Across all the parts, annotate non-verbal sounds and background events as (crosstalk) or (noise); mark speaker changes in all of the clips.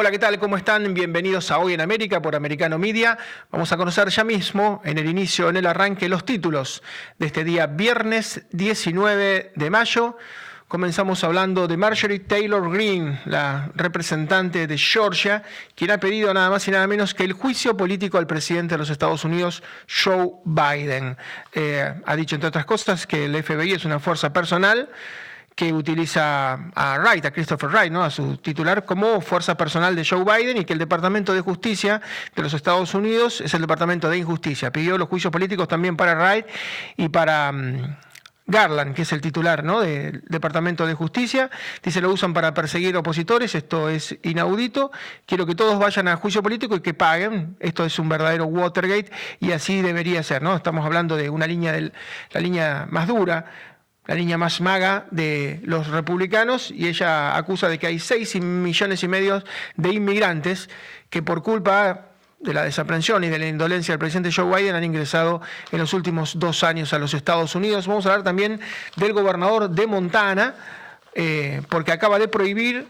Speaker 1: Hola, ¿qué tal? ¿Cómo están? Bienvenidos a Hoy en América por Americano Media. Vamos a conocer ya mismo, en el inicio, en el arranque, los títulos de este día viernes 19 de mayo. Comenzamos hablando de Marjorie Taylor Greene, la representante de Georgia, quien ha pedido nada más y nada menos que el juicio político al presidente de los Estados Unidos, Joe Biden. Eh, ha dicho, entre otras cosas, que el FBI es una fuerza personal que utiliza a Wright, a Christopher Wright, ¿no? a su titular, como fuerza personal de Joe Biden y que el Departamento de Justicia de los Estados Unidos es el Departamento de Injusticia. Pidió los juicios políticos también para Wright y para mm, Garland, que es el titular ¿no? del Departamento de Justicia. Dice, lo usan para perseguir opositores, esto es inaudito. Quiero que todos vayan a juicio político y que paguen. Esto es un verdadero Watergate y así debería ser. ¿no? Estamos hablando de una línea, del, la línea más dura la línea más maga de los republicanos, y ella acusa de que hay 6 millones y medio de inmigrantes que por culpa de la desaprensión y de la indolencia del presidente Joe Biden han ingresado en los últimos dos años a los Estados Unidos. Vamos a hablar también del gobernador de Montana, eh, porque acaba de prohibir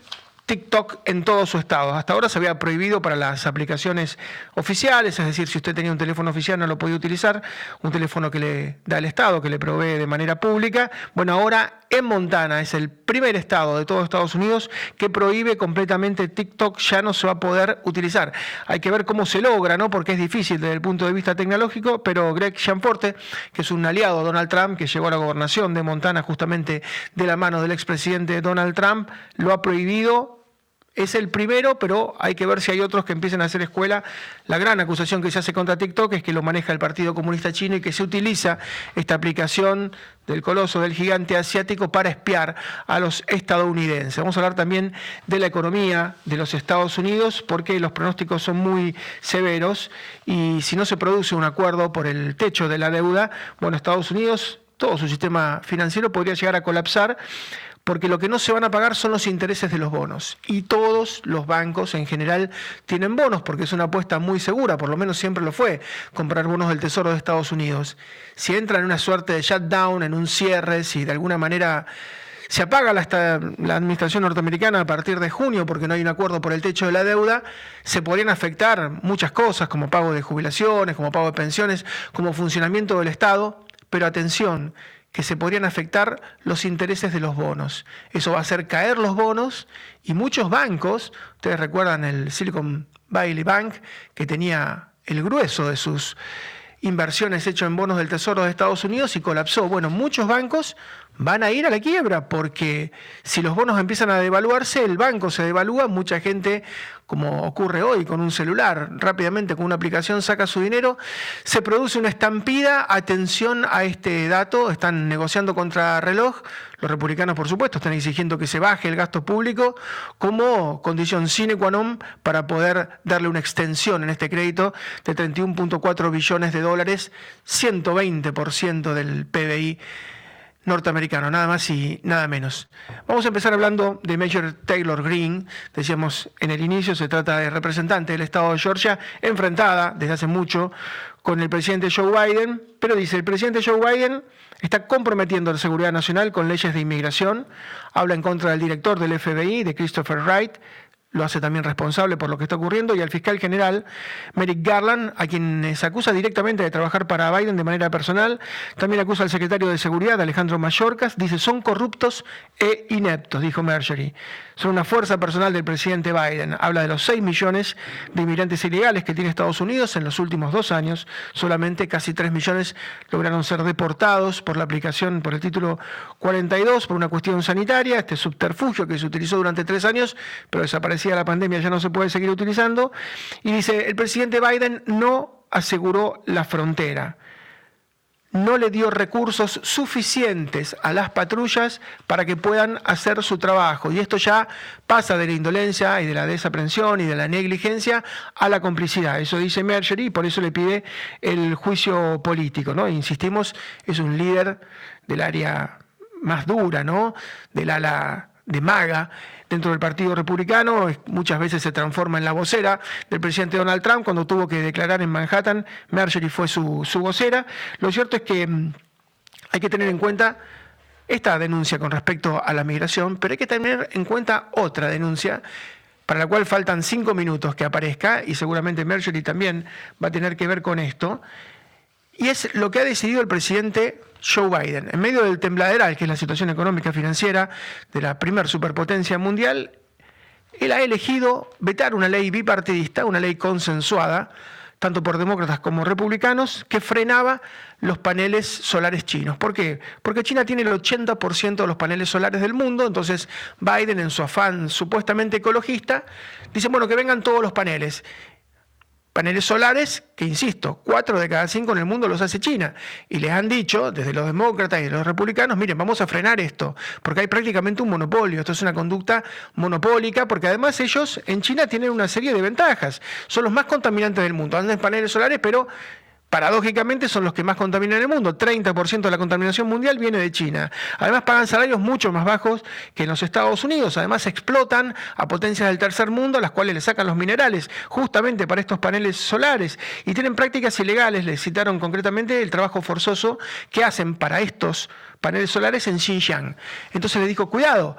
Speaker 1: TikTok en todo su estado. Hasta ahora se había prohibido para las aplicaciones oficiales, es decir, si usted tenía un teléfono oficial no lo podía utilizar, un teléfono que le da el Estado, que le provee de manera pública. Bueno, ahora en Montana es el primer estado de todo Estados Unidos que prohíbe completamente TikTok, ya no se va a poder utilizar. Hay que ver cómo se logra, ¿no? Porque es difícil desde el punto de vista tecnológico, pero Greg Gianforte, que es un aliado de Donald Trump, que llegó a la gobernación de Montana justamente de la mano del expresidente Donald Trump, lo ha prohibido es el primero, pero hay que ver si hay otros que empiecen a hacer escuela. La gran acusación que se hace contra TikTok es que lo maneja el Partido Comunista Chino y que se utiliza esta aplicación del coloso, del gigante asiático, para espiar a los estadounidenses. Vamos a hablar también de la economía de los Estados Unidos, porque los pronósticos son muy severos y si no se produce un acuerdo por el techo de la deuda, bueno, Estados Unidos, todo su sistema financiero podría llegar a colapsar porque lo que no se van a pagar son los intereses de los bonos. Y todos los bancos en general tienen bonos, porque es una apuesta muy segura, por lo menos siempre lo fue, comprar bonos del Tesoro de Estados Unidos. Si entra en una suerte de shutdown, en un cierre, si de alguna manera se apaga la, la, administración norteamericana a partir de junio porque no hay un acuerdo por el techo de la deuda, se podrían afectar muchas cosas como pago de jubilaciones, como pago de pensiones, como funcionamiento del Estado. Pero atención, que se podrían afectar los intereses de los bonos. Eso va a hacer caer los bonos y muchos bancos, ustedes recuerdan el Silicon Valley Bank, que tenía el grueso de sus inversiones hechas en bonos del Tesoro de Estados Unidos y colapsó. Bueno, muchos bancos van a ir a la quiebra porque si los bonos empiezan a devaluarse, el banco se devalúa, mucha gente, como ocurre hoy con un celular, rápidamente con una aplicación saca su dinero, se produce una estampida, atención a este dato, están negociando contra reloj, los republicanos por supuesto están exigiendo que se baje el gasto público como condición sine qua non para poder darle una extensión en este crédito de 31.4 billones de dólares, 120% del PBI norteamericano, nada más y nada menos. Vamos a empezar hablando de Major Taylor Greene. Decíamos en el inicio, se trata de representante del estado de Georgia, enfrentada desde hace mucho con el presidente Joe Biden, pero dice, el presidente Joe Biden está comprometiendo la seguridad nacional con leyes de inmigración, habla en contra del director del FBI, de Christopher Wright, lo hace también responsable por lo que está ocurriendo, y al fiscal general Merrick Garland, a quien se acusa directamente de trabajar para Biden de manera personal, también acusa al secretario de Seguridad, Alejandro Mayorkas, dice, son corruptos e ineptos, dijo Marjorie. Son una fuerza personal del presidente Biden. Habla de los 6 millones de inmigrantes ilegales que tiene Estados Unidos. En los últimos dos años, solamente casi 3 millones lograron ser deportados por la aplicación, por el título 42, por una cuestión sanitaria, este subterfugio que se utilizó durante tres años, pero desapareció decía la pandemia ya no se puede seguir utilizando. Y dice, el presidente Biden no aseguró la frontera, no le dio recursos suficientes a las patrullas para que puedan hacer su trabajo. Y esto ya pasa de la indolencia y de la desaprensión y de la negligencia a la complicidad. Eso dice Marjorie y por eso le pide el juicio político. ¿no? Insistimos, es un líder del área más dura, ¿no? del ala de maga dentro del Partido Republicano, muchas veces se transforma en la vocera del presidente Donald Trump, cuando tuvo que declarar en Manhattan, Marjorie fue su, vocera. Lo cierto es que mm, hay que tener en cuenta esta denuncia con respecto a la migración, pero hay que tener en cuenta otra denuncia para la cual faltan cinco minutos que aparezca, y seguramente Mercury también va a tener que ver con esto, y es lo que ha decidido el presidente Joe Biden. En medio del tembladeral, que es la situación económica financiera de la primer superpotencia mundial, él ha elegido vetar una ley bipartidista, una ley consensuada, tanto por demócratas como republicanos, que frenaba los paneles solares chinos. ¿Por qué? Porque China tiene el 80% de los paneles solares del mundo, entonces Biden, en su afán supuestamente ecologista, dice, bueno, que vengan todos los paneles paneles solares, que insisto, cuatro de cada cinco en el mundo los hace China. Y les han dicho, desde los demócratas y los republicanos, miren, vamos a frenar esto, porque hay prácticamente un monopolio. Esto es una conducta monopólica, porque además ellos en China tienen una serie de ventajas. Son los más contaminantes del mundo. Andan en paneles solares, pero paradójicamente son los que más contaminan el mundo. 30% de la contaminación mundial viene de China. Además pagan salarios mucho más bajos que en los Estados Unidos. Además explotan a potencias del tercer mundo a las cuales le sacan los minerales justamente para estos paneles solares. Y tienen prácticas ilegales, les citaron concretamente el trabajo forzoso que hacen para estos paneles solares en Xinjiang. Entonces le dijo, cuidado.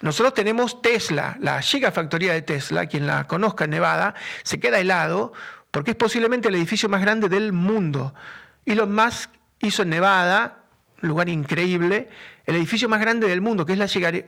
Speaker 1: Nosotros tenemos Tesla, la gigafactoría de Tesla, quien la conozca en Nevada, se queda helado porque es posiblemente el edificio más grande del mundo. Elon Musk hizo en Nevada, lugar increíble, el edificio más grande del mundo, que es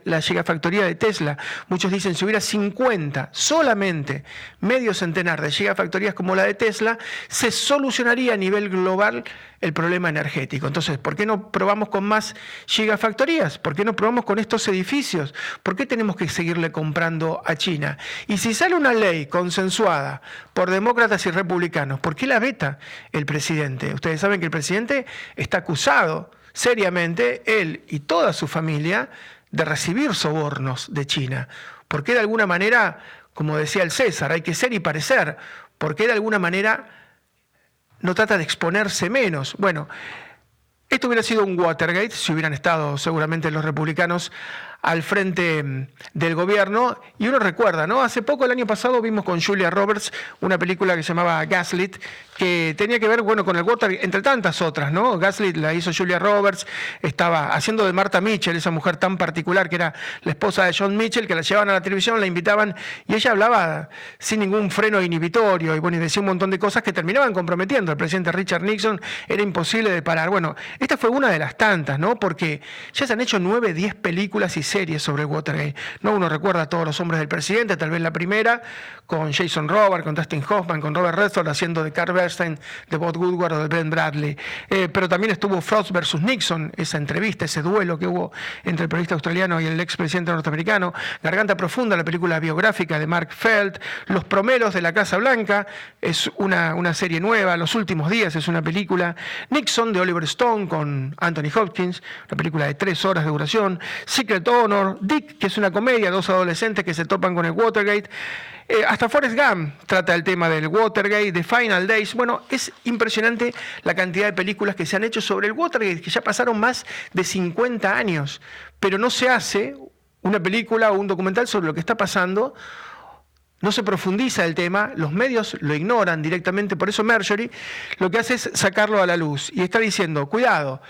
Speaker 1: la, gigafactoría de Tesla. Muchos dicen, si hubiera 50, solamente medio centenar de gigafactorías como la de Tesla, se solucionaría a nivel global el problema energético. Entonces, ¿por qué no probamos con más gigafactorías? ¿Por qué no probamos con estos edificios? ¿Por qué tenemos que seguirle comprando a China? Y si sale una ley consensuada por demócratas y republicanos, ¿por qué la veta el presidente? Ustedes saben que el presidente está acusado seriamente, él y toda su familia, de recibir sobornos de China. Porque de alguna manera, como decía el César, hay que ser y parecer, porque de alguna manera no trata de exponerse menos. Bueno, esto hubiera sido un Watergate si hubieran estado seguramente los republicanos al frente mm, del gobierno. Y uno recuerda, ¿no? Hace poco, el año pasado, vimos con Julia Roberts una película que se llamaba Gaslit, que tenía que ver, bueno, con el Watergate, entre tantas otras, ¿no? Gaslit la hizo Julia Roberts, estaba haciendo de Marta Mitchell, esa mujer tan particular que era la esposa de John Mitchell, que la llevaban a la televisión, la invitaban, y ella hablaba sin ningún freno inhibitorio, y bueno, y decía un montón de cosas que terminaban comprometiendo al presidente Richard Nixon, era imposible de parar. Bueno, esta fue una de las tantas, ¿no? Porque ya se han hecho nueve, diez películas y series sobre Watergate. ¿no? Uno recuerda a todos los hombres del presidente, tal vez la primera, con Jason Robert, con Dustin Hoffman, con Robert Redford haciendo de Carl Bernstein, de Bob Woodward o de Ben Bradley. Eh, pero también estuvo Frost versus Nixon, esa entrevista, ese duelo que hubo entre el periodista australiano y el expresidente norteamericano. Garganta Profunda, la película biográfica de Mark Feld. Los Promeros de la Casa Blanca, es una, una serie nueva. Los Últimos Días es una película. Nixon de Oliver Stone con Anthony Hopkins, una película de tres horas de duración. Secret Honor, Dick, que es una comedia, dos adolescentes que se topan con el Watergate. Eh, hasta Forrest Gump trata el tema del Watergate, de Final Days. Bueno, es impresionante la cantidad de películas que se han hecho sobre el Watergate, que ya pasaron más de 50 años, pero no se hace una película o un documental sobre lo que está pasando. No se profundiza el tema, los medios lo ignoran directamente, por eso Marjorie lo que hace es sacarlo a la luz y está diciendo, cuidado,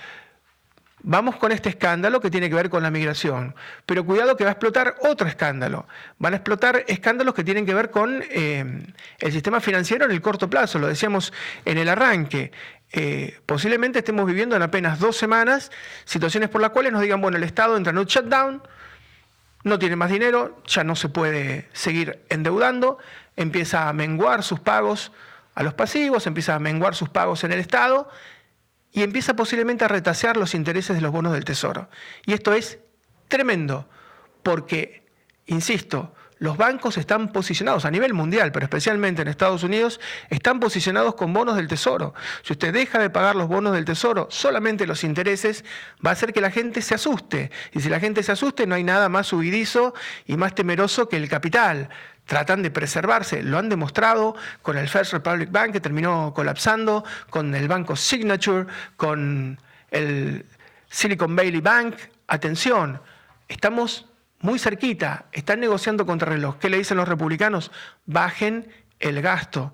Speaker 1: vamos con este escándalo que tiene que ver con la migración, pero cuidado que va a explotar otro escándalo. Van a explotar escándalos que tienen que ver con eh, el sistema financiero en el corto plazo, lo decíamos en el arranque. Eh, posiblemente estemos viviendo en apenas dos semanas situaciones por las cuales nos digan, bueno, el Estado entra en un shutdown, no tiene más dinero, ya no se puede seguir endeudando, empieza a menguar sus pagos a los pasivos, empieza a menguar sus pagos en el Estado y empieza posiblemente a retasear los intereses de los bonos del Tesoro. Y esto es tremendo, porque, insisto, los bancos están posicionados a nivel mundial, pero especialmente en Estados Unidos, están posicionados con bonos del tesoro. Si usted deja de pagar los bonos del tesoro, solamente los intereses, va a hacer que la gente se asuste. Y si la gente se asuste, no hay nada más huidizo y más temeroso que el capital tratan de preservarse. Lo han demostrado con el First Republic Bank, que terminó colapsando, con el banco Signature, con el Silicon Valley Bank. Atención, estamos muy cerquita, están negociando contra reloj. ¿Qué le dicen los republicanos? Bajen el gasto.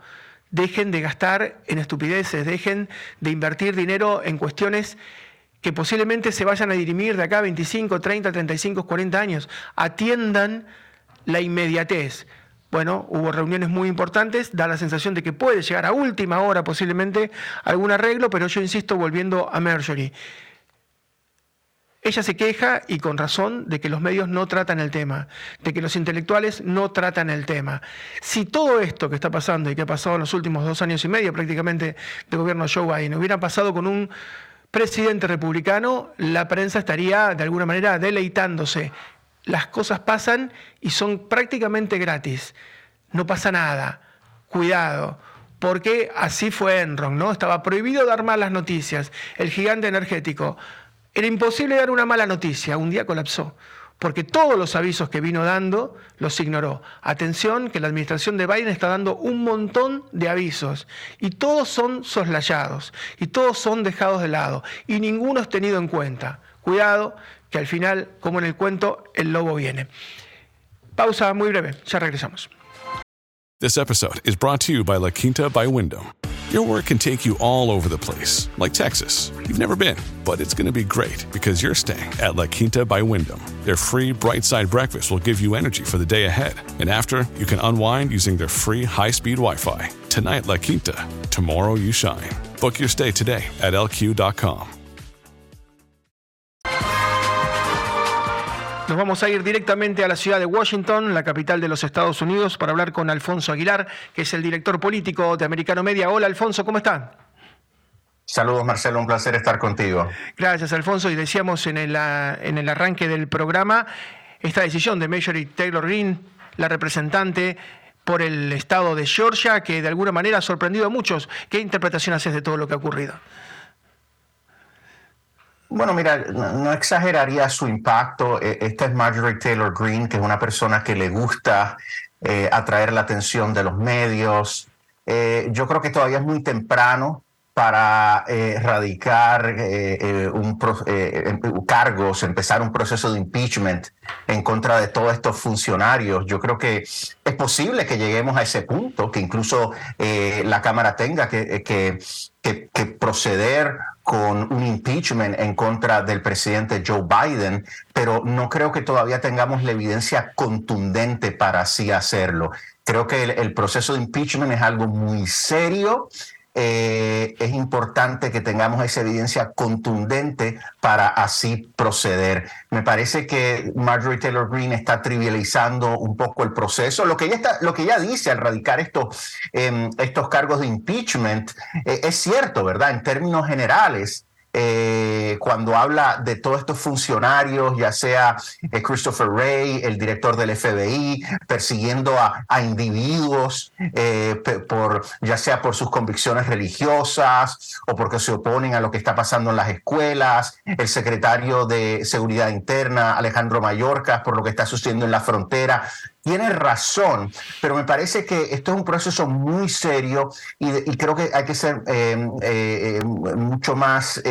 Speaker 1: Dejen de gastar en estupideces, dejen de invertir dinero en cuestiones que posiblemente se vayan a dirimir de acá 25, 30, 35, 40 años. Atiendan la inmediatez. Bueno, hubo reuniones muy importantes, da la sensación de que puede llegar a última hora posiblemente algún arreglo, pero yo insisto volviendo a Marjorie. Ella se queja, y con razón, de que los medios no tratan el tema, de que los intelectuales no tratan el tema. Si todo esto que está pasando y que ha pasado en los últimos dos años y medio prácticamente de gobierno de Joe Biden hubiera pasado con un presidente republicano, la prensa estaría de alguna manera deleitándose. Las cosas pasan y son prácticamente gratis. No pasa nada. Cuidado porque así fue Enron, ¿no? Estaba prohibido dar malas noticias. El gigante energético era imposible dar una mala noticia, un día colapsó, porque todos los avisos que vino dando los ignoró. Atención, que la administración de Biden está dando un montón de avisos y todos son soslayados y todos son dejados de lado y ninguno es tenido en cuenta. Cuidado, que al final, como en el cuento, el lobo viene. Pausa muy breve, ya regresamos.
Speaker 2: This episode is brought to you by La Quinta by Wyndham. Your work can take you all over the place, like Texas. You've never been, but it's going to be great because you're staying at La Quinta by Wyndham. Their free bright side breakfast will give you energy for the day ahead. And after, you can unwind using their free high speed Wi Fi. Tonight, La Quinta. Tomorrow, you shine. Book your stay today at lq.com.
Speaker 1: Nos vamos a ir directamente a la ciudad de Washington, la capital de los Estados Unidos, para hablar con Alfonso Aguilar, que es el director político de Americano Media. Hola Alfonso, ¿cómo está?
Speaker 3: Saludos Marcelo, un placer estar contigo.
Speaker 1: Gracias Alfonso, y decíamos en el, en el arranque del programa esta decisión de Marjorie Taylor Greene, la representante por el estado de Georgia, que de alguna manera ha sorprendido a muchos. ¿Qué interpretación haces de todo lo que ha ocurrido?
Speaker 3: Bueno, mira, no exageraría su impacto. E, esta es Marjorie Taylor Greene, que es una persona que le gusta eh, atraer la atención de los medios. Eh, yo creo que todavía es muy temprano para eh, radicar un em, cargos, empezar un proceso de impeachment en contra de todos estos funcionarios. Yo creo que es posible que lleguemos a ese punto, que incluso la Cámara tenga que proceder con un impeachment en contra del presidente Joe Biden, pero no creo que todavía tengamos la evidencia contundente para así hacerlo. Creo que el, proceso de impeachment es algo muy serio eh, es importante que tengamos esa evidencia contundente para así proceder. Me parece que Marjorie Taylor Greene está trivializando un poco el proceso. Lo que ella, está, lo que ella dice al radicar estos, em, estos cargos de impeachment eh, es cierto, ¿verdad? En términos generales, eh, cuando habla de todos estos funcionarios, ya sea eh, Christopher Wray, el director del FBI, persiguiendo a, individuos, eh, por, ya sea por sus convicciones religiosas o porque se oponen a lo que está pasando en las escuelas, el secretario de Seguridad Interna, Alejandro Mayorkas, por lo que está sucediendo en la frontera tiene razón, pero me parece que esto es un proceso muy serio y, creo que hay que ser eh, eh, eh, mucho más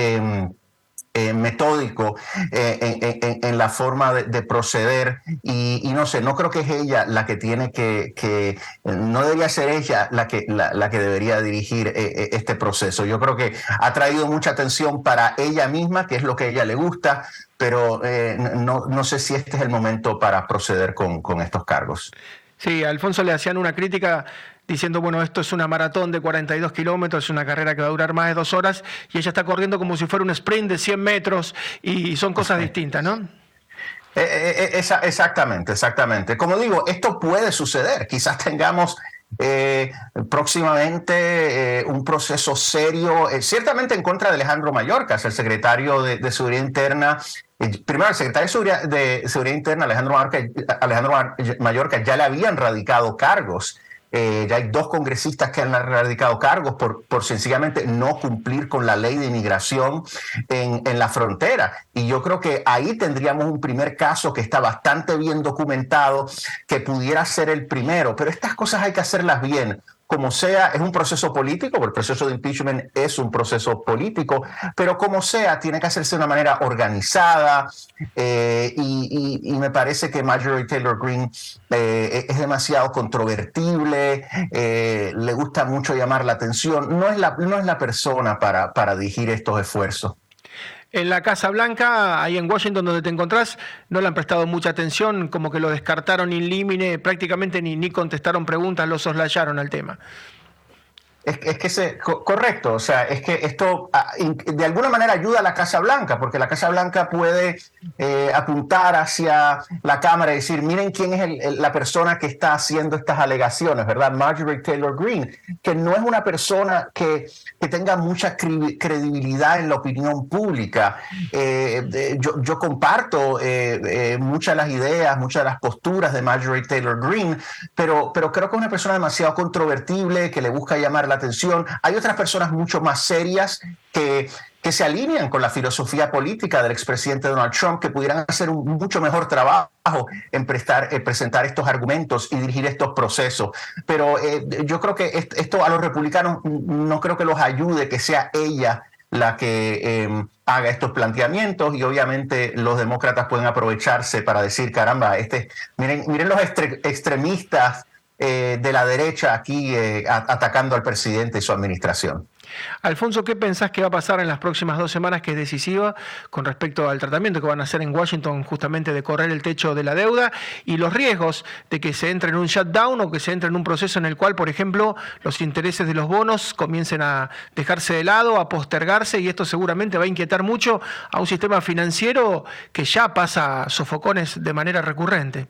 Speaker 3: metódico en, la forma de, proceder y, no sé, no creo que es ella la que tiene que, no debería ser ella la que, la que debería dirigir este proceso. Yo creo que ha traído mucha atención para ella misma, que es lo que a ella le gusta, pero eh, no, no, sé si este es el momento para proceder con, con estos cargos.
Speaker 1: Sí, Alfonso le hacían una crítica diciendo, bueno, esto es una maratón de 42 kilómetros, es una carrera que va a durar más de dos horas, y ella está corriendo como si fuera un sprint de 100 metros, y son cosas distintas, ¿no?
Speaker 3: Eh, eh, exactamente, exactamente. Como digo, esto puede suceder. Quizás tengamos eh, próximamente eh, un proceso serio, eh, ciertamente en contra de Alejandro Mayorkas, el secretario de, Seguridad Interna. primero, el secretario de Seguridad, Interna, Alejandro, Alejandro Mayorkas, ya le habían radicado cargos eh, ya hay dos congresistas que han radicado cargos por, por sencillamente no cumplir con la ley de inmigración en, en la frontera. Y yo creo que ahí tendríamos un primer caso que está bastante bien documentado, que pudiera ser el primero. Pero estas cosas hay que hacerlas bien como sea, es un proceso político, porque el proceso de impeachment es un proceso político, pero como sea, tiene que hacerse de una manera organizada eh, y, me parece que Marjorie Taylor Greene eh, es demasiado controvertible, eh, le gusta mucho llamar la atención, no es la, no es la persona para, para dirigir estos esfuerzos.
Speaker 1: En la Casa Blanca, ahí en Washington donde te encontrás, no le han prestado mucha atención, como que lo descartaron in limine, prácticamente ni, ni contestaron preguntas, lo soslayaron al tema.
Speaker 3: Es, que se, correcto, o sea, es que esto ah, de alguna manera ayuda a la Casa Blanca, porque la Casa Blanca puede eh, apuntar hacia la Cámara y decir, miren quién es la persona que está haciendo estas alegaciones, ¿verdad? Marjorie Taylor Greene, que no es una persona que, que tenga mucha credibilidad en la opinión pública. Eh, yo, yo, comparto eh, muchas de las ideas, muchas de las posturas de Marjorie Taylor Greene, pero, pero creo que es una persona demasiado controvertible, que le busca llamar la atención. Hay otras personas mucho más serias que, que se alinean con la filosofía política del expresidente Donald Trump, que pudieran hacer un mucho mejor trabajo en prestar, presentar estos argumentos y dirigir estos procesos. Pero eh, yo creo que esto a los republicanos no creo que los ayude que sea ella la que em, haga estos planteamientos y obviamente los demócratas pueden aprovecharse para decir, caramba, este, miren, miren los extremistas eh, de la derecha aquí eh, atacando al presidente y su administración.
Speaker 1: Alfonso, ¿qué pensás que va a pasar en las próximas dos semanas que es decisiva con respecto al tratamiento que van a hacer en Washington justamente de correr el techo de la deuda y los riesgos de que se entre en un shutdown o que se entre en un proceso en el cual, por ejemplo, los intereses de los bonos comiencen a dejarse de lado, a postergarse y esto seguramente va a inquietar mucho a un sistema financiero que ya pasa sofocones de manera recurrente?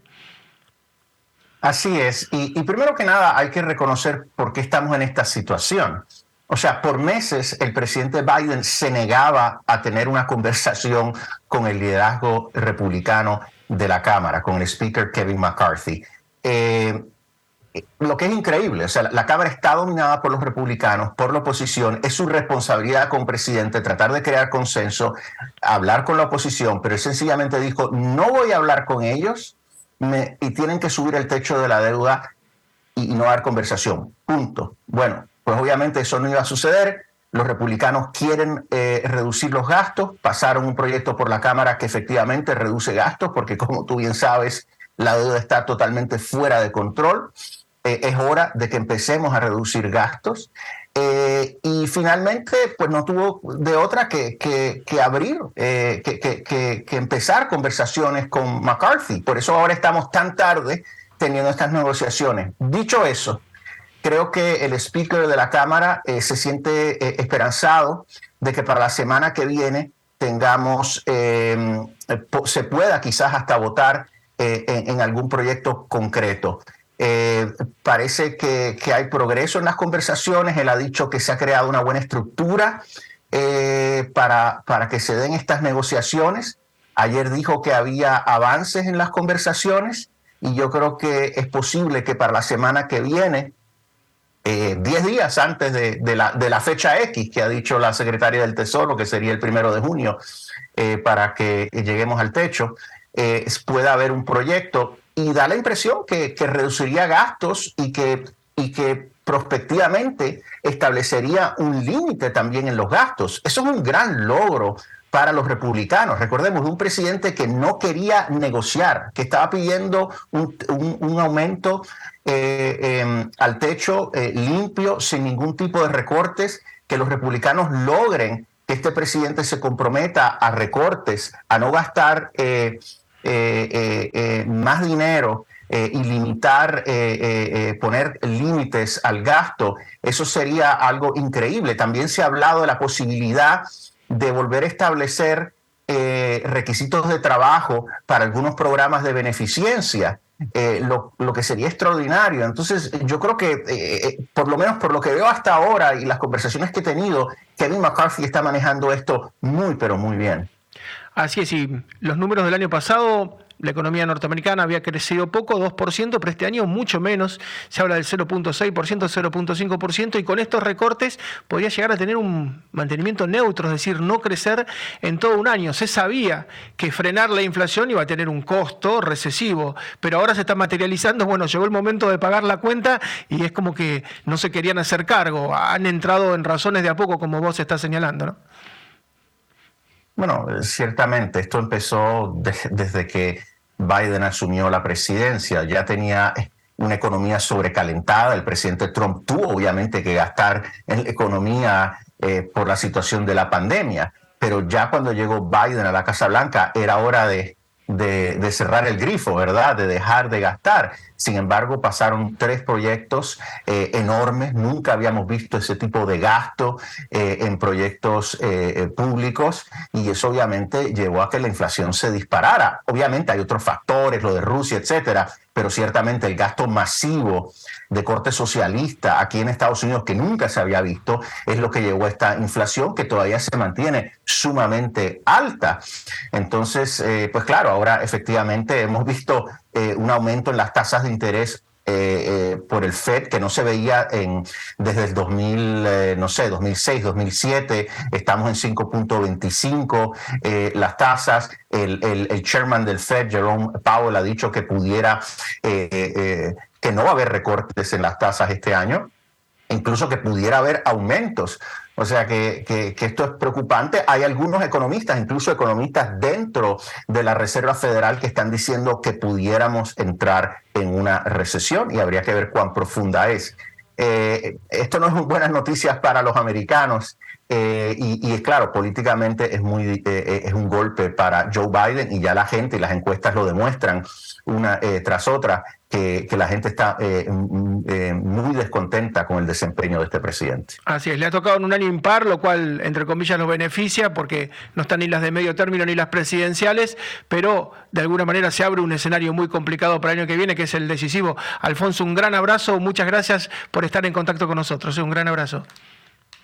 Speaker 3: Así es. Y, primero que nada hay que reconocer por qué estamos en esta situación. O sea, por meses el presidente Biden se negaba a tener una conversación con el liderazgo republicano de la Cámara, con el speaker Kevin McCarthy. Eh, lo que es increíble, o sea, la, Cámara está dominada por los republicanos, por la oposición, es su responsabilidad como presidente tratar de crear consenso, hablar con la oposición, pero él sencillamente dijo, no voy a hablar con ellos y tienen que subir el techo de la deuda y, no dar conversación. Punto. Bueno, pues obviamente eso no iba a suceder. Los republicanos quieren eh, reducir los gastos. Pasaron un proyecto por la Cámara que efectivamente reduce gastos, porque como tú bien sabes, la deuda está totalmente fuera de control. Eh, es hora de que empecemos a reducir gastos. Eh, y finalmente, pues no tuvo de otra que, que, abrir, que, que, empezar conversaciones con McCarthy. Por eso ahora estamos tan tarde teniendo estas negociaciones. Dicho eso, creo que el speaker de la Cámara se siente esperanzado de que para la semana que viene tengamos, se pueda quizás hasta votar en algún proyecto concreto. Eh, parece que, hay progreso en las conversaciones. Él ha dicho que se ha creado una buena estructura eh, para, para que se den estas negociaciones. Ayer dijo que había avances en las conversaciones y yo creo que es posible que para la semana que viene, 10 eh, días antes de, la, de, la, fecha X que ha dicho la secretaria del Tesoro, que sería el primero de junio, para que lleguemos al techo, pueda haber un proyecto y da la impresión que, reduciría gastos y que, y que prospectivamente establecería un límite también en los gastos. Eso es un gran logro para los republicanos. Recordemos, un presidente que no quería negociar, que estaba pidiendo un, aumento eh, em, al techo eh, limpio, sin ningún tipo de recortes, que los republicanos logren que este presidente se comprometa a recortes, a no gastar eh, eh, más dinero y limitar, poner límites al gasto, eso sería algo increíble. También se ha hablado de la posibilidad de volver a establecer requisitos de trabajo para algunos programas de beneficencia. lo, lo, que sería extraordinario. Entonces, yo creo que, por lo menos por lo que veo hasta ahora y las conversaciones que he tenido, Kevin McCarthy está manejando esto muy, pero muy bien.
Speaker 1: Así es, y los números del año pasado, la economía norteamericana había crecido poco, 2%, pero este año mucho menos, se habla del 0.6%, 0.5%, y con estos recortes podría llegar a tener un mantenimiento neutro, es decir, no crecer en todo un año. Se sabía que frenar la inflación iba a tener un costo recesivo, pero ahora se está materializando, bueno, llegó el momento de pagar la cuenta y es como que no se querían hacer cargo, han entrado en razones de a poco, como vos estás señalando, ¿no?
Speaker 3: Bueno, ciertamente, esto empezó desde que Biden asumió la presidencia. Ya tenía una economía sobrecalentada. El presidente Trump tuvo obviamente que gastar en la economía eh, por la situación de la pandemia. pero ya cuando llegó Biden a la Casa Blanca era hora de de, cerrar el grifo, ¿verdad? De dejar de gastar. Sin embargo, pasaron tres proyectos eh, enormes. Nunca habíamos visto ese tipo de gasto eh, en proyectos eh, públicos y eso obviamente llevó a que la inflación se disparara. Obviamente hay otros factores, lo de Rusia, etcétera, pero ciertamente el gasto masivo de corte socialista aquí en Estados Unidos que nunca se había visto es lo que llevó a esta inflación que todavía se mantiene sumamente alta. Entonces, eh, pues claro, ahora efectivamente hemos visto eh, un aumento en las tasas de interés eh, por el Fed que no se veía en, desde el 2000, no sé, 2006, 2007, estamos en 5.25 las tasas, el, el, chairman del Fed, Jerome Powell, ha dicho que pudiera que no va a haber recortes en las tasas este año, incluso que pudiera haber aumentos. O sea que, esto es preocupante. Hay algunos economistas, incluso economistas dentro de la Reserva Federal, que están diciendo que pudiéramos entrar en una recesión y habría que ver cuán profunda es. Eh, esto no es buenas noticias para los americanos eh, y, es claro, políticamente es, muy, eh, es un golpe para Joe Biden y ya la gente y las encuestas lo demuestran una tras otra que, la gente está muy descontenta con el desempeño de este presidente.
Speaker 1: Así es, le ha tocado en un año impar, lo cual entre comillas nos beneficia porque no están ni las de medio término ni las presidenciales, pero de alguna manera se abre un escenario muy complicado para el año que viene, que es el decisivo. Alfonso, un gran abrazo, muchas gracias por estar en contacto con nosotros. Un gran abrazo.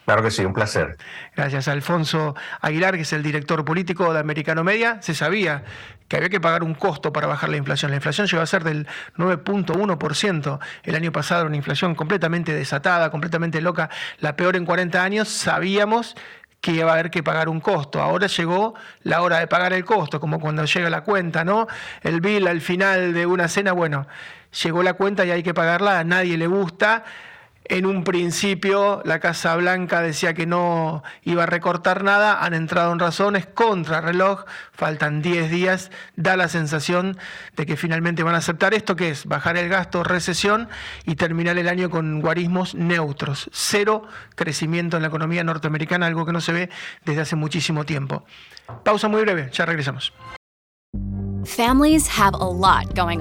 Speaker 3: Claro que sí, un placer.
Speaker 1: Gracias Alfonso Aguilar, que es el director político de Americano Media. Se sabía que había que pagar un costo para bajar la inflación. La inflación llegó a ser del 9.1% el año pasado, una inflación completamente desatada, completamente loca, la peor en 40 años. Sabíamos que iba a haber que pagar un costo. Ahora llegó la hora de pagar el costo, como cuando llega la cuenta, ¿no? El bill al final de una cena, bueno, llegó la cuenta y hay que pagarla, a nadie le gusta. En un principio la Casa Blanca decía que no iba a recortar nada, han entrado en razones contra reloj, faltan 10 días, da la sensación de que finalmente van a aceptar esto, que es bajar el gasto, recesión y terminar el año con guarismos neutros. Cero crecimiento en la economía norteamericana, algo que no se ve desde hace muchísimo tiempo. Pausa muy breve, ya regresamos.
Speaker 4: Families have a lot going.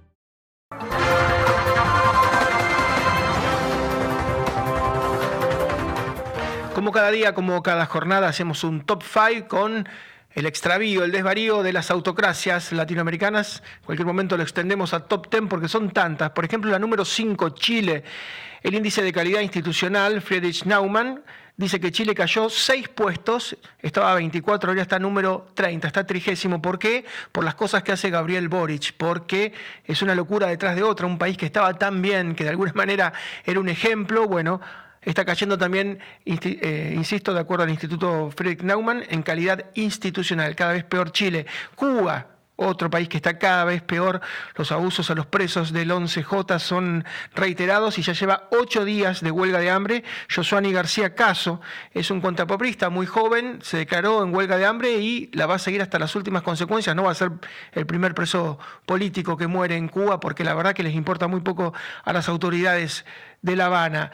Speaker 1: Como cada día, como cada jornada, hacemos un top 5 con el extravío, el desvarío de las autocracias latinoamericanas. En cualquier momento lo extendemos a top 10 porque son tantas. Por ejemplo, la número 5, Chile. El índice de calidad institucional, Friedrich Naumann, dice que Chile cayó 6 puestos, estaba a 24, ahora está número 30, está trigésimo. ¿Por qué? Por las cosas que hace Gabriel Boric, porque es una locura detrás de otra, un país que estaba tan bien, que de alguna (laughs) manera era un ejemplo, bueno, está cayendo también, eh, insisto, de acuerdo al Instituto Friedrich Naumann, en calidad institucional, cada vez peor Chile. Cuba, otro país que está cada vez peor. Los abusos a los presos del 11J son reiterados y ya lleva ocho días de huelga de hambre. Josuani García Caso es un contrapopulista muy joven, se declaró en huelga de hambre y la va a seguir hasta las últimas consecuencias. No va a ser el primer preso político que muere en Cuba porque la verdad que les importa muy poco a las autoridades de La Habana.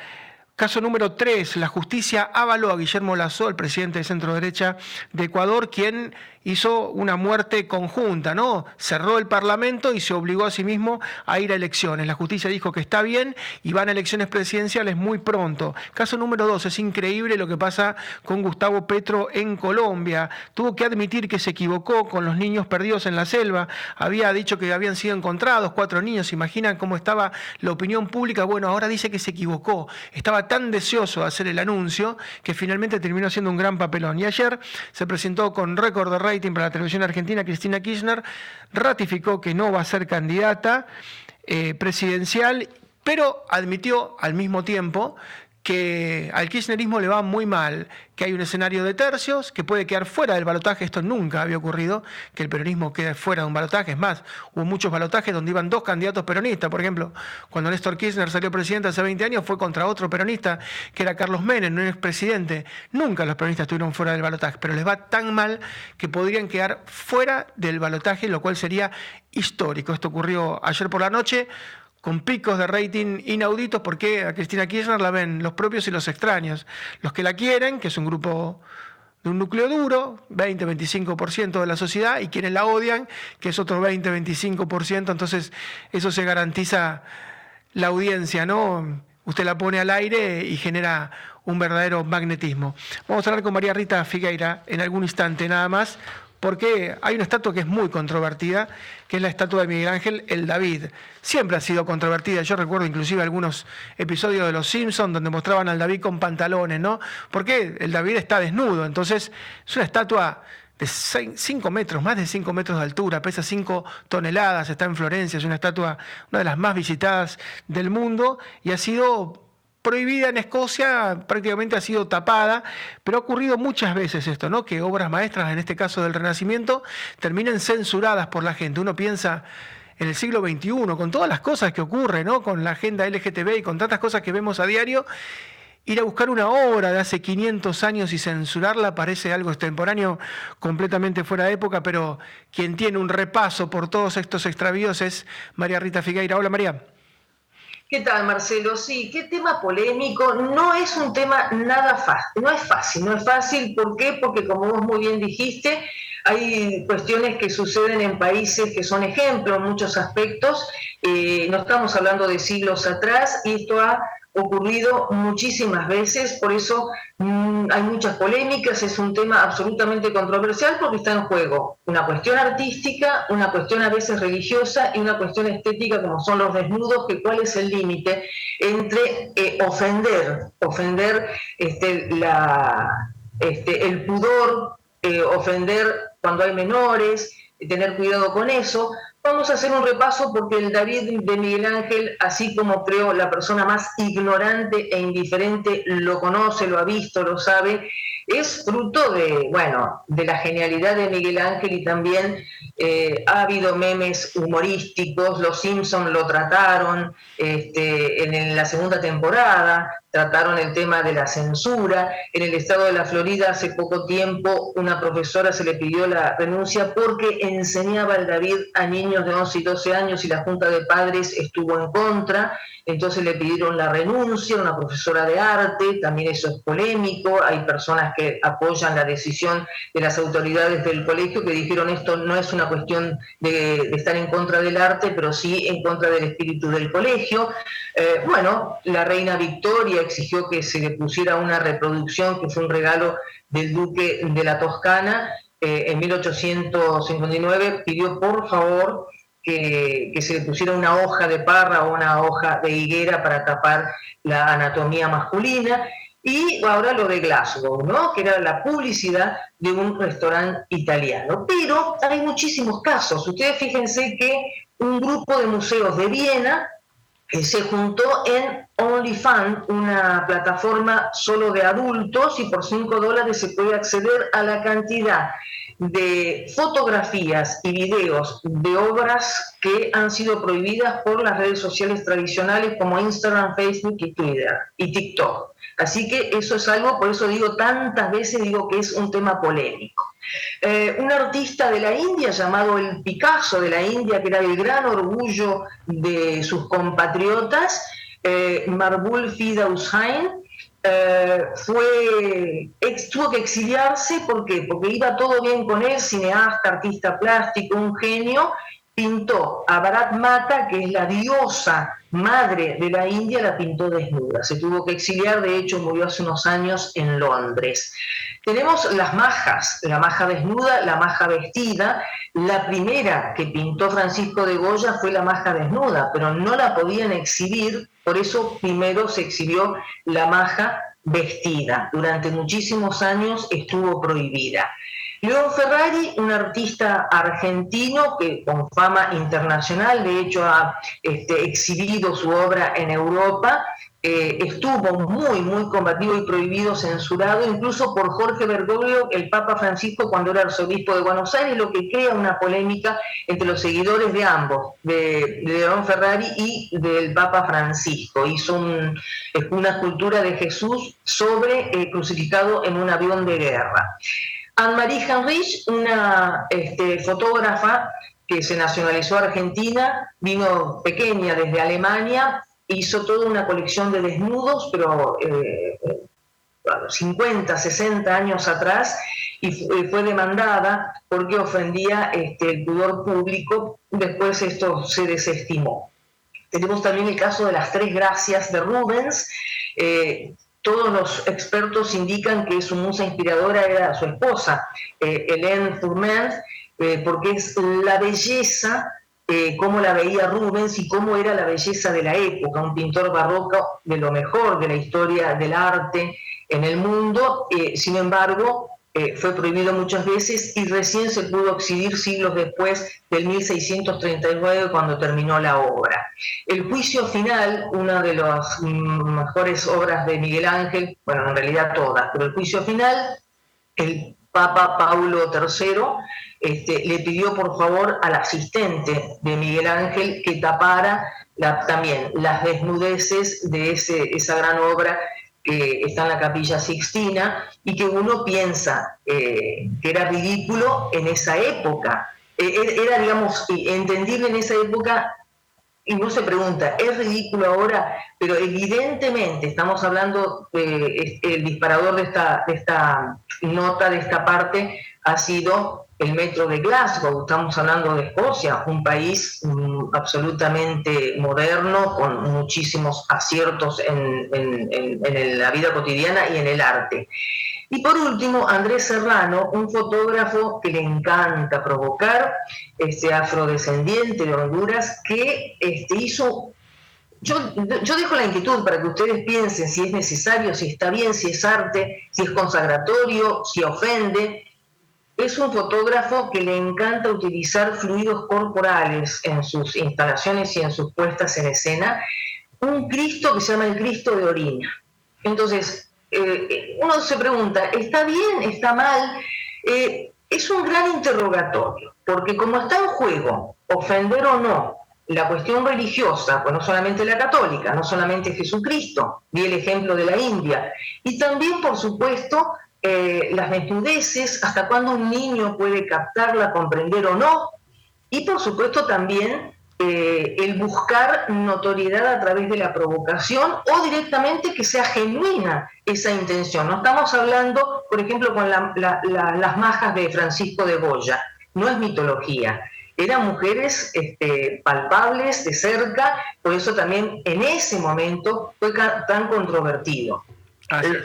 Speaker 1: Caso número 3, la justicia avaló a Guillermo Lazo, el presidente de centro derecha de Ecuador, quien hizo una muerte conjunta, ¿no? Cerró el Parlamento y se obligó a sí mismo a ir a elecciones. La justicia dijo que está bien y van a elecciones presidenciales muy pronto. Caso número dos, es increíble lo que pasa con Gustavo Petro en Colombia. Tuvo que admitir que se equivocó con los niños perdidos en la selva. Había dicho que habían sido encontrados cuatro niños. imaginan cómo estaba la opinión pública? Bueno, ahora dice que se equivocó. Estaba tan deseoso de hacer el anuncio que finalmente terminó siendo un gran papelón. Y ayer se presentó con récord de rey para la televisión argentina, Cristina Kirchner, ratificó que no va a ser candidata eh, presidencial, pero admitió al mismo tiempo que al kirchnerismo le va muy mal, que hay un escenario de tercios, que puede quedar fuera del balotaje, esto nunca había ocurrido, que el peronismo quede fuera de un balotaje, es más, hubo muchos balotajes donde iban dos candidatos peronistas, por ejemplo, cuando Néstor Kirchner salió presidente hace 20 años fue contra otro peronista, que era Carlos Menem, un expresidente, nunca los peronistas estuvieron fuera del balotaje, pero les va tan mal que podrían quedar fuera del balotaje, lo cual sería histórico. Esto ocurrió ayer por la noche, con picos de rating inauditos, porque a Cristina Kirchner la ven los propios y los extraños. Los que la quieren, que es un grupo de un núcleo duro, 20-25% de la sociedad, y quienes la odian, que es otro 20-25%, entonces eso se garantiza la audiencia, ¿no? Usted la pone al aire y genera un verdadero magnetismo. Vamos a hablar con María Rita Figueira en algún instante nada más porque hay una estatua que es muy controvertida, que es la estatua de Miguel Ángel el David. Siempre ha sido controvertida. Yo recuerdo inclusive algunos episodios de Los Simpsons donde mostraban al David con pantalones, ¿no? Porque el David está desnudo. Entonces, es una estatua de 5 metros, más de 5 metros de altura, pesa 5 toneladas, está en Florencia, es una estatua, una de las más visitadas del mundo y ha sido prohibida en Escocia, prácticamente ha sido tapada, pero ha ocurrido muchas veces esto, ¿no? Que obras maestras, en este caso del Renacimiento, terminen censuradas por la gente. Uno piensa en el siglo XXI, con todas las cosas que ocurren, ¿no? Con la agenda LGTB y con tantas cosas que vemos a diario, ir a buscar una obra de hace 500 años y censurarla parece algo extemporáneo, completamente fuera de época, pero quien tiene un repaso por todos estos extravíos es María Rita Figueira. Hola María.
Speaker 5: ¿Qué tal, Marcelo? Sí, qué tema polémico. No es un tema nada fácil. No es fácil, no es fácil. ¿Por qué? Porque como vos muy bien dijiste, hay cuestiones que suceden en países que son ejemplos en muchos aspectos. Eh, no estamos hablando de siglos atrás y esto ha ocurrido muchísimas veces, por eso mm, hay muchas polémicas, es un tema absolutamente controversial porque está en juego una cuestión artística, una cuestión a veces religiosa y una cuestión estética como son los desnudos, que cuál es el límite entre eh, ofender, ofender este, la, este, el pudor, eh, ofender cuando hay menores, tener cuidado con eso, Vamos a hacer un repaso porque el David de Miguel Ángel, así como creo la persona más ignorante e indiferente, lo conoce, lo ha visto, lo sabe, es fruto de, bueno, de la genialidad de Miguel Ángel y también eh, ha habido memes humorísticos, los Simpsons lo trataron este, en la segunda temporada, trataron el tema de la censura. En el estado de la Florida hace poco tiempo una profesora se le pidió la renuncia porque enseñaba el David a niños de 11 y 12 años y la Junta de Padres estuvo en contra, entonces le pidieron la renuncia, una profesora de arte, también eso es polémico, hay personas que apoyan la decisión de las autoridades del colegio que dijeron esto no es una cuestión de, estar en contra del arte, pero sí en contra del espíritu del colegio. Eh, bueno, la reina Victoria exigió que se le pusiera una reproducción que fue un regalo del duque de la Toscana. Eh, en 1859 pidió por favor que, se le pusiera una hoja de parra o una hoja de higuera para tapar la anatomía masculina. Y ahora lo de Glasgow, ¿no? que era la publicidad de un restaurante italiano. Pero hay muchísimos casos. Ustedes fíjense que un grupo de museos de Viena eh, se juntó en OnlyFans, una plataforma solo de adultos, y por 5 dólares se puede acceder a la cantidad de fotografías y videos de obras que han sido prohibidas por las redes sociales tradicionales como Instagram, Facebook y Twitter y TikTok. Así que eso es algo, por eso digo tantas veces, digo que es un tema polémico. Eh, un artista de la India llamado el Picasso de la India, que era el gran orgullo de sus compatriotas, eh, Marbul Fida eh, fue, tuvo que exiliarse, ¿por qué? Porque iba todo bien con él, cineasta, artista plástico, un genio, pintó a Bharat Mata, que es la diosa madre de la India, la pintó desnuda. Se tuvo que exiliar, de hecho murió hace unos años en Londres. Tenemos las majas, la maja desnuda, la maja vestida. La primera que pintó Francisco de Goya fue la maja desnuda, pero no la podían exhibir, por eso primero se exhibió la maja vestida. Durante muchísimos años estuvo prohibida. León Ferrari, un artista argentino que con fama internacional, de hecho ha este, exhibido su obra en Europa, eh, estuvo muy, muy combatido y prohibido, censurado, incluso por Jorge Bergoglio, el Papa Francisco, cuando era arzobispo de Buenos Aires, lo que crea una polémica entre los seguidores de ambos, de, León Ferrari y del Papa Francisco. Hizo una escultura de Jesús sobre eh, crucificado en un avión de guerra. Anne-Marie Henrich, una este, fotógrafa que se nacionalizó argentina, vino pequeña desde Alemania, hizo toda una colección de desnudos, pero 50, eh, 60 años atrás, y fue demandada porque ofendía este, el pudor público. Después esto se desestimó. Tenemos también el caso de las tres gracias de Rubens. Eh, todos los expertos indican que su musa inspiradora era su esposa, eh, Hélène Fourment, eh, porque es la belleza, eh, cómo la veía Rubens y cómo era la belleza de la época, un pintor barroco de lo mejor de la historia del arte en el mundo. sin embargo, fue prohibido muchas veces y recién se pudo exhibir siglos después del 1639 cuando terminó la obra. El juicio final, una de las mejores obras de Miguel Ángel, bueno, en realidad todas, pero el juicio final, el Papa Paulo III este, le pidió por favor al asistente de Miguel Ángel que tapara también las desnudeces de esa gran obra que está en la capilla Sixtina y que uno piensa eh, que era ridículo en esa época. E, e, era, digamos, entendible en esa época y uno se pregunta, ¿es ridículo ahora? Pero evidentemente estamos hablando, el disparador de esta, de esta nota, de esta parte, ha sido el metro de Glasgow, estamos hablando de Escocia, un país mm, absolutamente moderno, con muchísimos aciertos en, la vida cotidiana y en el arte. Y por último, Andrés Serrano, un fotógrafo que le encanta provocar, este afrodescendiente de Honduras, que este, hizo yo, yo, dejo la inquietud para que ustedes piensen si es necesario, si está bien, si es arte, si es consagratorio, si ofende es un fotógrafo que le encanta utilizar fluidos corporales en sus instalaciones y en sus puestas en escena. Un Cristo que se llama el Cristo de orina. Entonces, eh, uno se pregunta, ¿está bien? ¿Está mal? Eh, es un gran interrogatorio, porque como está en juego ofender o no la cuestión religiosa, pues no solamente la católica, no solamente Jesucristo, vi el ejemplo de la India, y también, por supuesto, eh, las desnudeces, hasta cuándo un niño puede captarla, comprender o no, y por supuesto también eh, el buscar notoriedad a través de la provocación o directamente que sea genuina esa intención. No estamos hablando, por ejemplo, con las majas de Francisco de Goya, no es mitología. Eran mujeres este, palpables, de cerca, por eso también en ese momento fue tan controvertido.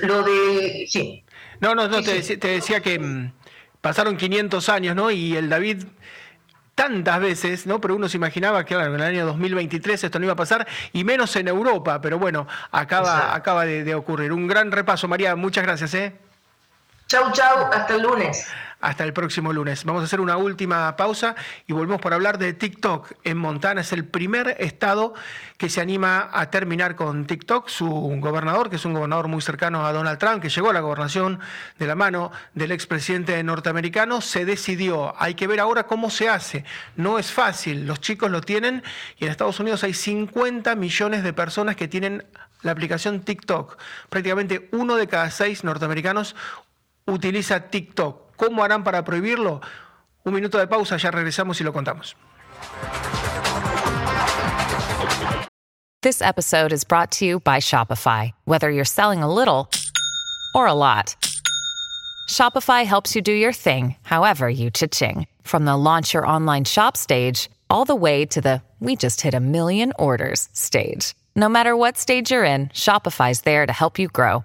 Speaker 5: Lo de. Sí.
Speaker 1: No, no, no, te, Decía, que mm, pasaron 500 años, ¿no? Y el David tantas veces, ¿no? Pero uno se imaginaba que en el año 2023 esto no iba a pasar, y menos en Europa, pero bueno, acaba, acaba de, de, ocurrir. Un gran repaso, María, muchas gracias, ¿eh?
Speaker 5: Chau, chau, hasta el lunes
Speaker 1: hasta el próximo lunes. Vamos a hacer una última pausa y volvemos para hablar de TikTok. En Montana es el primer estado que se anima a terminar con TikTok. Su gobernador, que es un gobernador muy cercano a Donald Trump, que llegó a la gobernación de la mano del expresidente norteamericano, se decidió. Hay que ver ahora cómo se hace. No es fácil. Los chicos lo tienen y en Estados Unidos hay 50 millones de personas que tienen la aplicación TikTok. Prácticamente uno de cada seis norteamericanos utiliza TikTok. ¿Cómo harán para prohibirlo? Un minuto de pausa, ya regresamos y lo contamos.
Speaker 6: This episode is brought to you by Shopify. Whether you're selling a little or a lot, Shopify helps you do your thing, however you cha-ching. From the launch your online shop stage, all the way to the we just hit a million orders stage. No matter what stage you're in, Shopify's there to help you grow.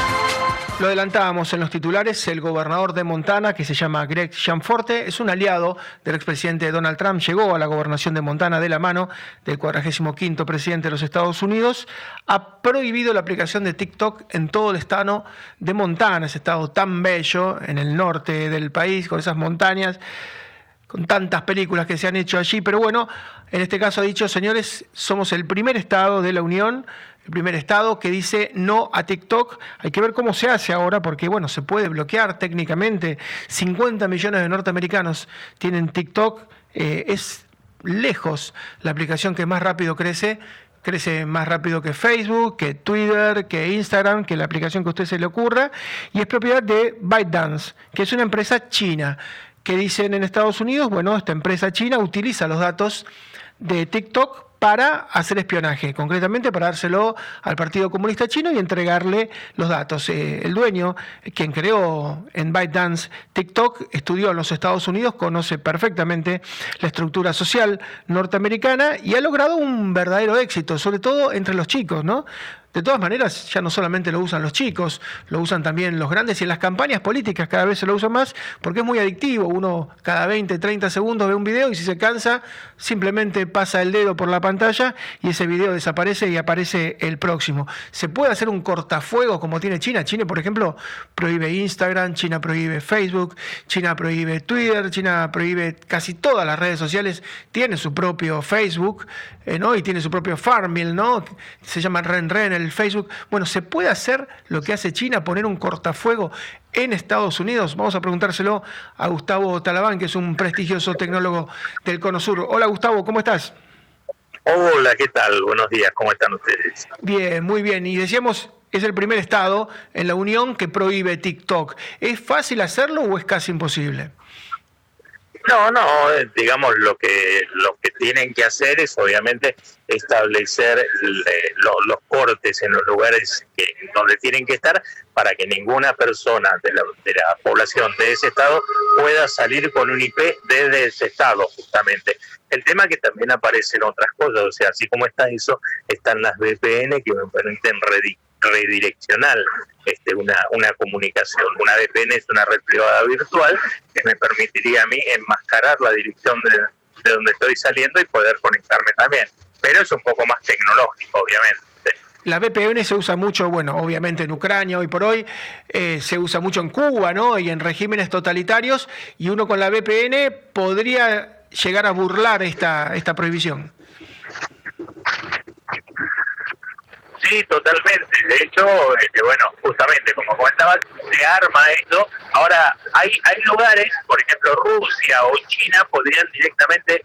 Speaker 1: Lo adelantábamos en los titulares, el gobernador de Montana, que se llama Greg Gianforte, es un aliado del expresidente Donald Trump, llegó a la gobernación de Montana de la mano del 45 presidente de los Estados Unidos, ha prohibido la aplicación de TikTok en todo el estado de Montana, ese estado tan bello en el norte del país, con esas montañas con tantas películas que se han hecho allí, pero bueno, en este caso ha dicho, señores, somos el primer estado de la Unión el primer estado que dice no a TikTok. Hay que ver cómo se hace ahora, porque bueno, se puede bloquear técnicamente. 50 millones de norteamericanos tienen TikTok. Eh, es lejos la aplicación que más rápido crece. Crece más rápido que Facebook, que Twitter, que Instagram, que la aplicación que a usted se le ocurra. Y es propiedad de ByteDance, que es una empresa china. Que dicen en Estados Unidos, bueno, esta empresa china utiliza los datos de TikTok para hacer espionaje, concretamente para dárselo al Partido Comunista Chino y entregarle los datos. Eh, el dueño, quien creó en ByteDance TikTok, estudió en los Estados Unidos, conoce perfectamente la estructura social norteamericana y ha logrado un verdadero éxito, sobre todo entre los chicos, ¿no? De todas maneras, ya no solamente lo usan los chicos, lo usan también los grandes y en las campañas políticas cada vez se lo usan más porque es muy adictivo. Uno cada 20, 30 segundos ve un video y si se cansa, simplemente pasa el dedo por la pantalla y ese video desaparece y aparece el próximo. Se puede hacer un cortafuego como tiene China. China, por ejemplo, prohíbe Instagram, China prohíbe Facebook, China prohíbe Twitter, China prohíbe casi todas las redes sociales. Tiene su propio Facebook, eh, ¿no? Y tiene su propio Farmville, ¿no? Se llama Ren Ren Facebook. Bueno, ¿se puede hacer lo que hace China, poner un cortafuego en Estados Unidos? Vamos a preguntárselo a Gustavo Talabán, que es un prestigioso tecnólogo del Cono Sur. Hola Gustavo, ¿cómo estás?
Speaker 7: Hola, ¿qué tal? Buenos días, ¿cómo están ustedes?
Speaker 1: Bien, muy bien. Y decíamos, es el primer estado en la Unión que prohíbe TikTok. ¿Es fácil hacerlo o es casi imposible?
Speaker 7: No, no, eh, digamos lo que lo que tienen que hacer es obviamente establecer los cortes en los lugares que, donde tienen que estar para que ninguna persona de la, de la población de ese estado pueda salir con un IP desde ese estado justamente. El tema que también aparecen otras cosas, o sea, así como está eso, están las VPN que me permiten redireccionar este, una, una comunicación. Una VPN es una red privada virtual que me permitiría a mí enmascarar la dirección de, de donde estoy saliendo y poder conectarme también. Pero es un poco más tecnológico, obviamente.
Speaker 1: La VPN se usa mucho, bueno, obviamente en Ucrania hoy por hoy, eh, se usa mucho en Cuba, ¿no? Y en regímenes totalitarios, y uno con la VPN podría llegar a burlar esta, esta prohibición.
Speaker 7: Sí, totalmente. De hecho, este, bueno, justamente como comentabas, se arma esto. Ahora, hay, hay lugares, por ejemplo, Rusia o China, podrían directamente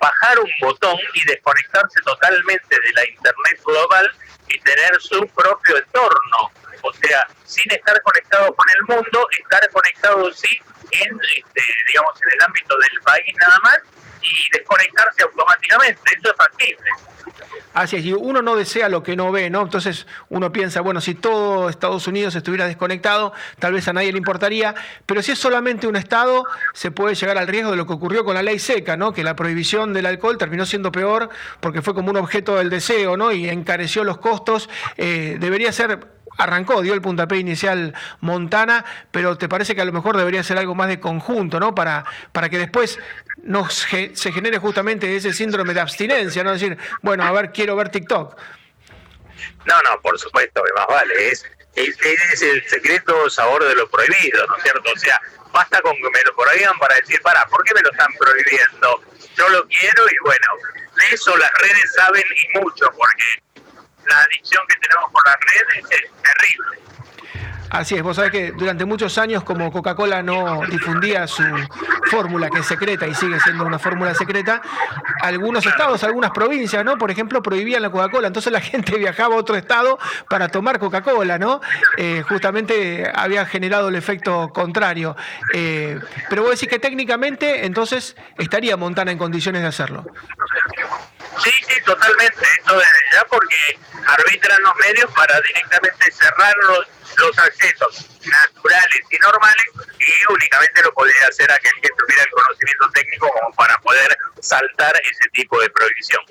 Speaker 7: bajar un botón y desconectarse totalmente de la Internet global y tener su propio entorno. O sea, sin estar conectado con el mundo, estar conectado sí en, este, digamos, en el ámbito del país nada más y desconectarse automáticamente. Eso es factible.
Speaker 1: Así es, y uno no desea lo que no ve, ¿no? Entonces uno piensa, bueno, si todo Estados Unidos estuviera desconectado, tal vez a nadie le importaría, pero si es solamente un Estado, se puede llegar al riesgo de lo que ocurrió con la ley seca, ¿no? Que la prohibición del alcohol terminó siendo peor porque fue como un objeto del deseo, ¿no? Y encareció los costos. Eh, debería ser arrancó, dio el puntapié inicial Montana, pero te parece que a lo mejor debería ser algo más de conjunto, ¿no? Para, para que después no se genere justamente ese síndrome de abstinencia, ¿no? Decir, bueno, a ver, quiero ver TikTok.
Speaker 7: No, no, por supuesto, más vale. Es, es, el secreto sabor de lo prohibido, ¿no es cierto? O sea, basta con que me lo prohíban para decir, para, ¿por qué me lo están prohibiendo? Yo lo quiero y bueno, de eso las redes saben y mucho, porque la adicción que tenemos por las redes es terrible.
Speaker 1: Así es, vos sabés que durante muchos años como Coca-Cola no difundía su fórmula, que es secreta y sigue siendo una fórmula secreta, algunos estados, algunas provincias, ¿no? Por ejemplo, prohibían la Coca-Cola, entonces la (laughs) gente viajaba a otro estado para tomar Coca-Cola, ¿no? Eh, justamente había generado el efecto contrario. Eh, pero vos decís que técnicamente entonces estaría Montana en condiciones de hacerlo.
Speaker 7: Sí, sí, totalmente. Eso desde ya porque arbitran los medios para directamente cerrar los, los accesos naturales y normales y únicamente lo podría hacer aquel que tuviera el conocimiento técnico como para poder saltar ese tipo de prohibición.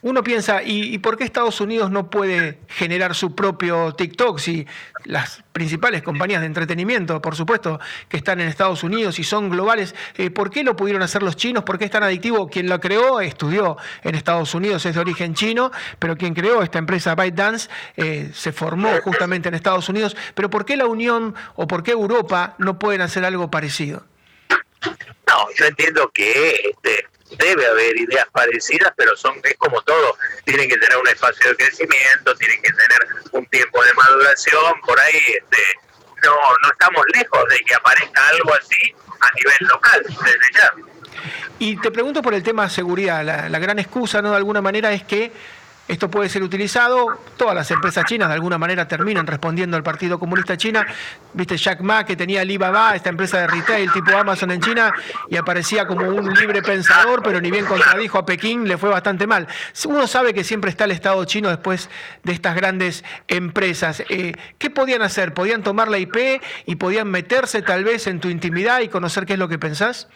Speaker 1: Uno piensa, ¿y, por qué Estados Unidos no puede generar su propio TikTok si las principales compañías de entretenimiento, por supuesto, que están en Estados Unidos y son globales, eh, ¿por qué lo pudieron hacer los chinos? ¿Por qué es tan adictivo? Quien lo creó estudió en Estados Unidos, es de origen chino, pero quien creó esta empresa ByteDance eh, se formó justamente en Estados Unidos. Pero ¿por qué la Unión o por qué Europa no pueden hacer algo parecido?
Speaker 7: No, yo entiendo que este, debe haber ideas parecidas, pero son es como todo, tienen que tener un espacio de crecimiento, tienen que tener un tiempo de maduración, por ahí este, no, no estamos lejos de que aparezca algo así a nivel local, desde ya.
Speaker 1: Y te pregunto por el tema seguridad, la, la gran excusa, ¿no? De alguna manera es que esto puede ser utilizado, todas las empresas chinas de alguna manera terminan respondiendo al Partido Comunista China. Viste Jack Ma que tenía Alibaba, esta empresa de retail tipo Amazon en China, y aparecía como un libre pensador, pero ni bien contradijo a Pekín, le fue bastante mal. Uno sabe que siempre está el Estado chino después de estas grandes empresas. Eh, ¿Qué podían hacer? ¿Podían tomar la IP y podían meterse tal vez en tu intimidad y conocer qué es lo que pensás?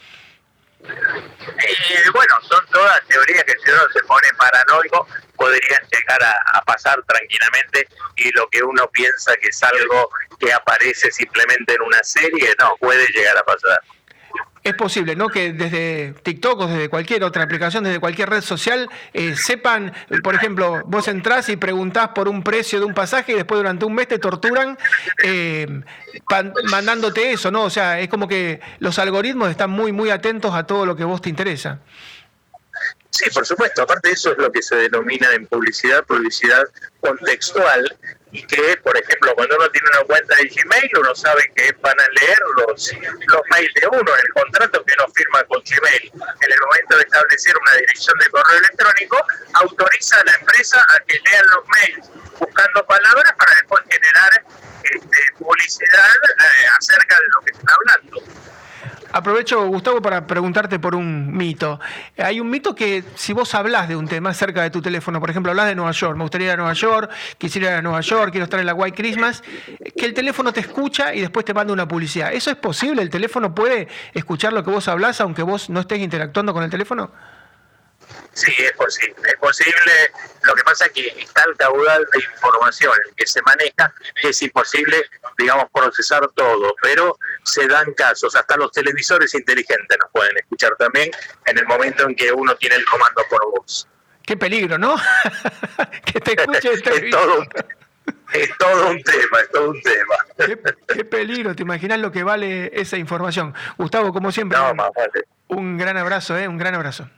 Speaker 7: Eh, bueno, son todas teorías que si uno se pone paranoico podrían llegar a, pasar tranquilamente y lo que uno piensa que es algo que aparece simplemente en una serie, no, puede llegar a pasar
Speaker 1: es posible, ¿no? Que desde TikTok o desde cualquier otra aplicación, desde cualquier red social, eh, sepan, por ejemplo, vos entrás y preguntás por un precio de un pasaje y después durante un mes te torturan eh, mandándote eso, ¿no? O sea, es como que los algoritmos están muy, muy atentos a todo lo que vos te interesa.
Speaker 7: Sí, por supuesto. Aparte de eso es lo que se denomina en publicidad, publicidad contextual, y que, por ejemplo, cuando uno tiene una cuenta de Gmail, uno sabe que van a leer los, los mails de uno, el contrato que uno firma con Gmail. En el momento de establecer una dirección de correo electrónico, autoriza a la empresa a que lean los mails buscando palabras para después generar este, publicidad eh, acerca de lo que está hablando.
Speaker 1: Aprovecho, Gustavo, para preguntarte por un mito. Hay un mito que si vos hablas de un tema cerca de tu teléfono, por ejemplo, hablas de Nueva York, me gustaría ir a Nueva York, quisiera ir a Nueva York, quiero estar en la White Christmas, que el teléfono te escucha y después te manda una publicidad. ¿Eso es posible? ¿El teléfono puede escuchar lo que vos hablas aunque vos no estés interactuando con el teléfono?
Speaker 7: Sí, es posible. Es posible. Lo que pasa es que está el caudal de información el que se maneja que es imposible, digamos, procesar todo. Pero se dan casos. Hasta los televisores inteligentes nos pueden escuchar también en el momento en que uno tiene el comando por voz.
Speaker 1: Qué peligro, ¿no? (laughs) que te escuche el (laughs)
Speaker 7: es, todo un, (laughs) es todo un tema, es todo un tema.
Speaker 1: Qué, peligro, ¿te imaginas lo que vale esa información? Gustavo, como siempre, un gran abrazo, ¿eh? Un gran abrazo.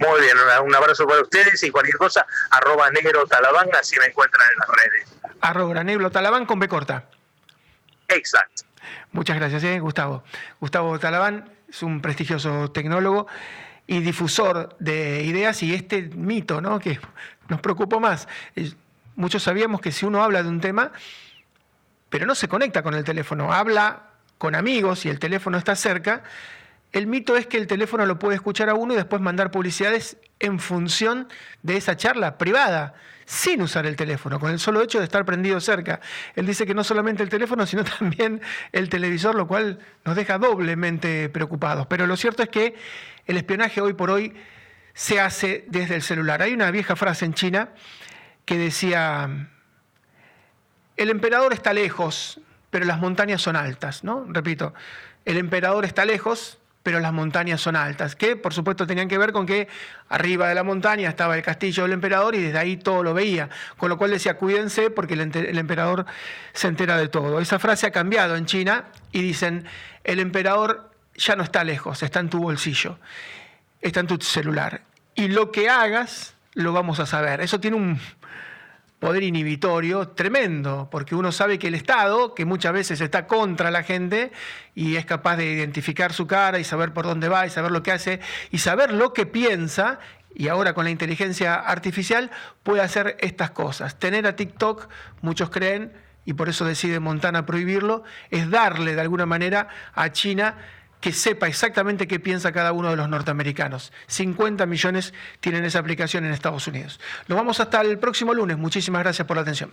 Speaker 7: Muy bien, un abrazo para ustedes y cualquier cosa, arroba negro talabán, así me encuentran en las redes.
Speaker 1: Arroba negro talabán con B corta.
Speaker 7: Exacto.
Speaker 1: Muchas gracias, ¿eh? Gustavo. Gustavo Talabán es un prestigioso tecnólogo y difusor de ideas y este mito, ¿no? Que nos preocupó más. Muchos sabíamos que si uno habla de un tema, pero no se conecta con el teléfono, habla con amigos y el teléfono está cerca, el mito es que el teléfono lo puede escuchar a uno y después mandar publicidades en función de esa charla privada, sin usar el teléfono, con el solo hecho de estar prendido cerca. Él dice que no solamente el teléfono, sino (laughs) también el televisor, lo cual nos deja doblemente preocupados. Pero lo cierto es que el espionaje hoy por hoy se hace desde el celular. Hay una vieja frase en China que decía, el emperador está lejos, pero las montañas son altas, ¿no? Repito, el emperador está lejos, pero las montañas son altas, que por supuesto tenían que ver con que arriba de la montaña estaba el castillo del emperador y desde ahí todo lo veía, con lo cual decía cuídense porque el, emperador se entera de todo. Esa frase ha cambiado en China y dicen, el emperador ya no está lejos, está en tu bolsillo, está en tu celular. Y lo que hagas, lo vamos a saber. Eso tiene un, poder inhibitorio tremendo, porque uno sabe que el Estado, que muchas veces está contra la gente y es capaz de identificar su cara y saber por dónde va y saber lo que hace y saber lo que piensa, y ahora con la inteligencia artificial puede hacer estas cosas. Tener a TikTok, muchos creen, y por eso decide Montana prohibirlo, es darle de alguna manera a China que sepa exactamente qué piensa cada uno de los norteamericanos. 50 millones tienen esa aplicación en Estados Unidos. Nos vamos hasta el próximo lunes. Muchísimas gracias por la atención.